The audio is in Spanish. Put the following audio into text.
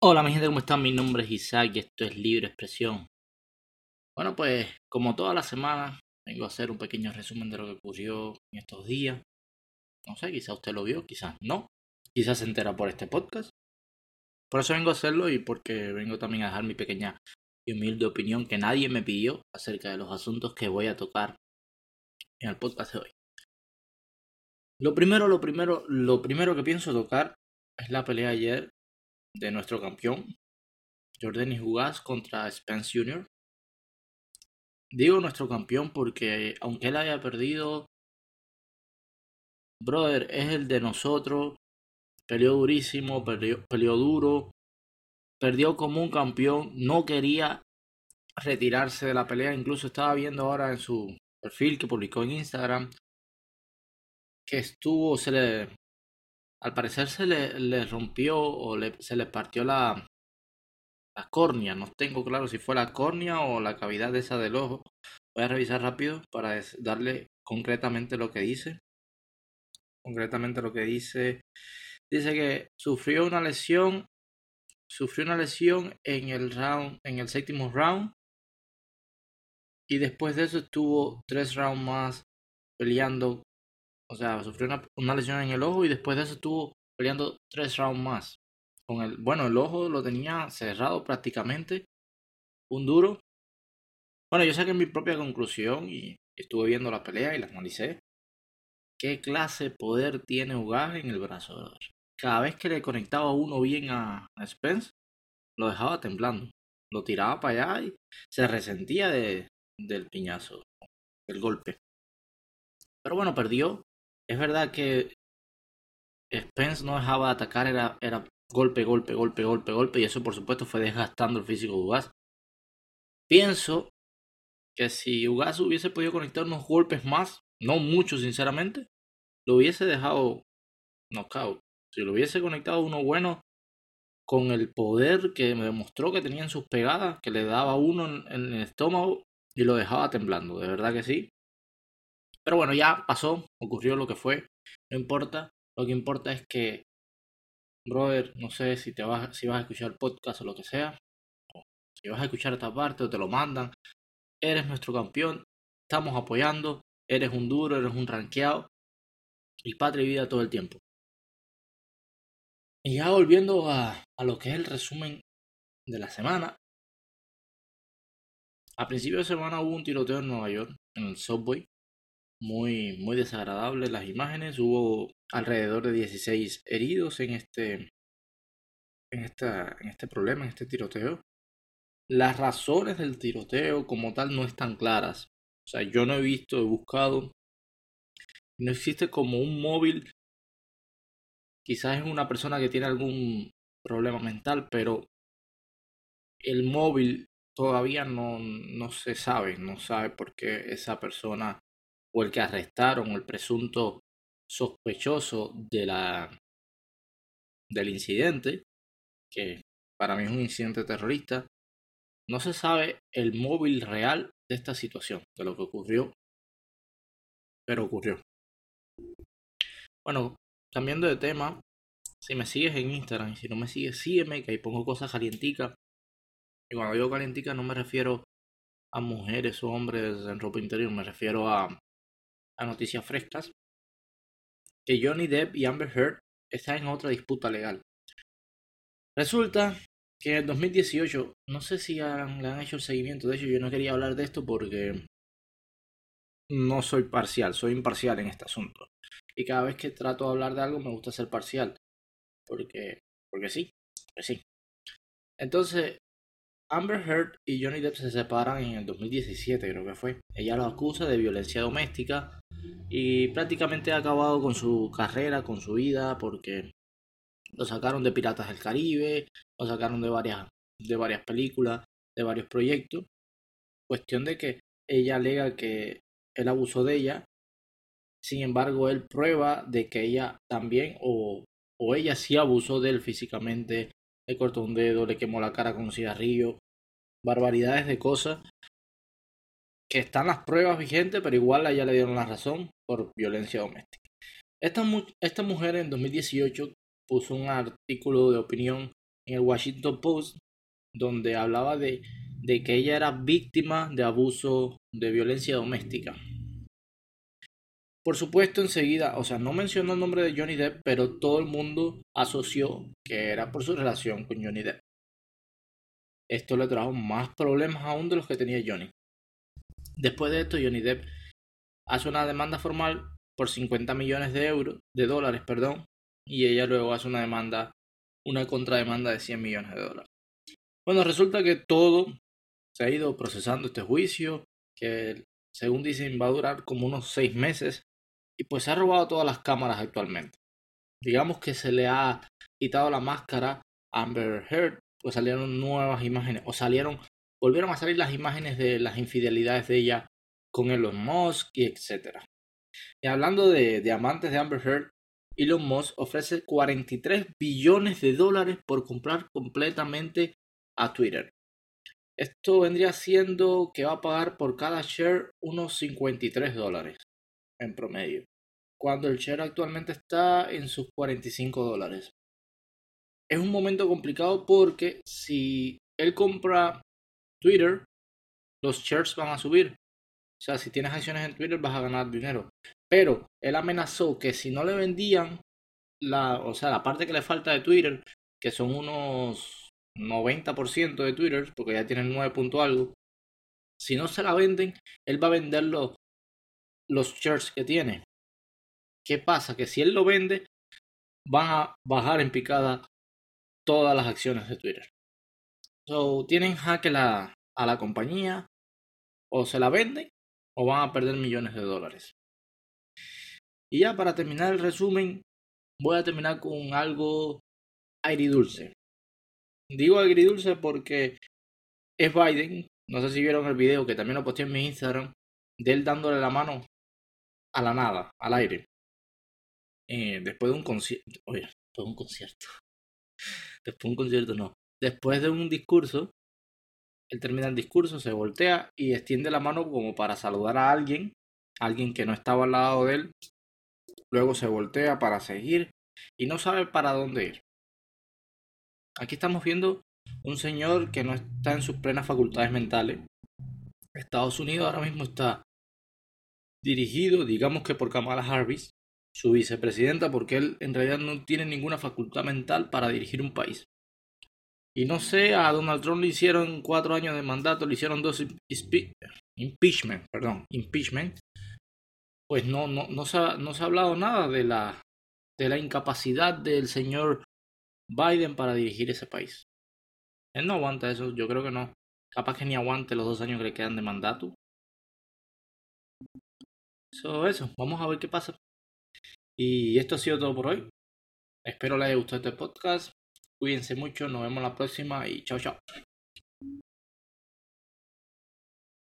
Hola mi gente, ¿cómo están? Mi nombre es Isaac y esto es Libre Expresión. Bueno, pues como toda la semana, vengo a hacer un pequeño resumen de lo que ocurrió en estos días. No sé, quizás usted lo vio, quizás no. Quizás se entera por este podcast. Por eso vengo a hacerlo y porque vengo también a dejar mi pequeña y humilde opinión que nadie me pidió acerca de los asuntos que voy a tocar en el podcast de hoy. Lo primero, lo primero, lo primero que pienso tocar es la pelea ayer de nuestro campeón, Jordan Jugás contra Spence Jr. Digo nuestro campeón porque aunque él haya perdido, brother, es el de nosotros. Peleó durísimo, peleó, peleó duro, perdió como un campeón, no quería retirarse de la pelea, incluso estaba viendo ahora en su perfil que publicó en Instagram que estuvo, se le al parecer se le, rompió o se le partió la, la córnea. No tengo claro si fue la córnea o la cavidad esa del ojo. Voy a revisar rápido para darle concretamente lo que dice. Concretamente lo que dice. Dice que sufrió una lesión. Sufrió una lesión en el round. En el séptimo round. Y después de eso estuvo tres rounds más peleando o sea, sufrió una, lesión en el ojo y después de eso estuvo peleando tres rounds más. Con el, bueno, el ojo lo tenía cerrado prácticamente. Un duro. Bueno, yo saqué mi propia conclusión y estuve viendo la pelea y la analicé. ¿Qué clase de poder tiene Ugas en el brazo? Cada vez que le conectaba uno bien a, Spence, lo dejaba temblando. Lo tiraba para allá y se resentía de, del piñazo, del golpe. Pero bueno, perdió es verdad que Spence no dejaba de atacar, era, era golpe, golpe, golpe, golpe, golpe, y eso por supuesto fue desgastando el físico de Ugas. Pienso que si Ugas hubiese podido conectar unos golpes más, no muchos sinceramente, lo hubiese dejado knockout. Si lo hubiese conectado uno bueno, con el poder que me demostró que tenía en sus pegadas, que le daba uno en el estómago y lo dejaba temblando, de verdad que sí. Pero bueno, ya pasó, ocurrió lo que fue, no importa. Lo que importa es que, brother, no sé si te vas, si vas a escuchar el podcast o lo que sea, o si vas a escuchar esta parte o te lo mandan, eres nuestro campeón, estamos apoyando, eres un duro, eres un ranqueado, y patria y vida todo el tiempo. Y ya volviendo a, a lo que es el resumen de la semana. A principio de semana hubo un tiroteo en Nueva York, en el subway, muy, muy desagradable las imágenes. Hubo alrededor de 16 heridos en este, en, esta, en este problema, en este tiroteo. Las razones del tiroteo como tal no están claras. O sea, yo no he visto, he buscado. No existe como un móvil. Quizás es una persona que tiene algún problema mental, pero el móvil todavía no, no se sabe, no sabe por qué esa persona el que arrestaron, el presunto sospechoso de la, del incidente, que para mí es un incidente terrorista, no se sabe el móvil real de esta situación, de lo que ocurrió, pero ocurrió. Bueno, cambiando de tema, si me sigues en Instagram y si no me sigues, sígueme, que ahí pongo cosas calienticas. Y cuando digo calientica no me refiero a mujeres o hombres en ropa interior, me refiero a a noticias frescas, que Johnny Depp y Amber Heard están en otra disputa legal. Resulta que en el 2018, no sé si le han hecho el seguimiento, de hecho yo no quería hablar de esto porque no soy parcial, soy imparcial en este asunto. Y cada vez que trato de hablar de algo me gusta ser parcial. Porque, porque sí, porque sí. Entonces, Amber Heard y Johnny Depp se separan en el 2017, creo que fue. Ella lo acusa de violencia doméstica y prácticamente ha acabado con su carrera, con su vida, porque lo sacaron de Piratas del Caribe, lo sacaron de varias, de varias películas, de varios proyectos. Cuestión de que ella alega que él abusó de ella, sin embargo él prueba de que ella también o, o ella sí abusó de él físicamente, le cortó un dedo, le quemó la cara con un cigarrillo, barbaridades de cosas que están las pruebas vigentes, pero igual a ella le dieron la razón por violencia doméstica. Esta, esta mujer en 2018 puso un artículo de opinión en el Washington Post, donde hablaba de, de que ella era víctima de abuso de violencia doméstica. Por supuesto, enseguida, o sea, no mencionó el nombre de Johnny Depp, pero todo el mundo asoció que era por su relación con Johnny Depp. Esto le trajo más problemas aún de los que tenía Johnny. Después de esto, Johnny Depp hace una demanda formal por 50 millones de euros, de dólares, perdón, y ella luego hace una demanda, una contrademanda de 100 millones de dólares. Bueno, resulta que todo se ha ido procesando este juicio, que según dicen va a durar como unos seis meses, y pues se ha robado todas las cámaras actualmente. Digamos que se le ha quitado la máscara a Amber Heard, pues salieron nuevas imágenes, o salieron, volvieron a salir las imágenes de las infidelidades de ella con Elon Musk y etcétera. Y hablando de, de amantes de Amber Heard, Elon Musk ofrece 43 billones de dólares por comprar completamente a Twitter. Esto vendría siendo que va a pagar por cada share unos 53 dólares en promedio, cuando el share actualmente está en sus 45 dólares. Es un momento complicado porque si él compra Twitter, los shares van a subir. O sea, si tienes acciones en Twitter vas a ganar dinero. Pero él amenazó que si no le vendían la, o sea, la parte que le falta de Twitter, que son unos 90% de Twitter, porque ya tienen 9 punto algo, si no se la venden, él va a vender los, los shares que tiene. ¿Qué pasa? Que si él lo vende, van a bajar en picada todas las acciones de Twitter. So, tienen jaque la, a la compañía, o se la venden, o van a perder millones de dólares. Y ya para terminar el resumen, voy a terminar con algo agridulce. Digo agridulce porque es Biden. No sé si vieron el video que también lo posté en mi Instagram. De él dándole la mano a la nada, al aire. Eh, después de un concierto. Después de un concierto. Después de un concierto, no. Después de un discurso. Él termina el discurso, se voltea y extiende la mano como para saludar a alguien. Alguien que no estaba al lado de él. Luego se voltea para seguir y no sabe para dónde ir. Aquí estamos viendo un señor que no está en sus plenas facultades mentales. Estados Unidos ahora mismo está dirigido, digamos que por Kamala Harris, su vicepresidenta, porque él en realidad no tiene ninguna facultad mental para dirigir un país. Y no sé, a Donald Trump le hicieron cuatro años de mandato, le hicieron dos impeachment, perdón, impeachment. Pues no, no, no, se ha, no se ha hablado nada de la, de la incapacidad del señor Biden para dirigir ese país. Él no aguanta eso, yo creo que no. Capaz que ni aguante los dos años que le quedan de mandato. So, eso, vamos a ver qué pasa. Y esto ha sido todo por hoy. Espero les haya gustado este podcast. Cuídense mucho, nos vemos la próxima y chao chao.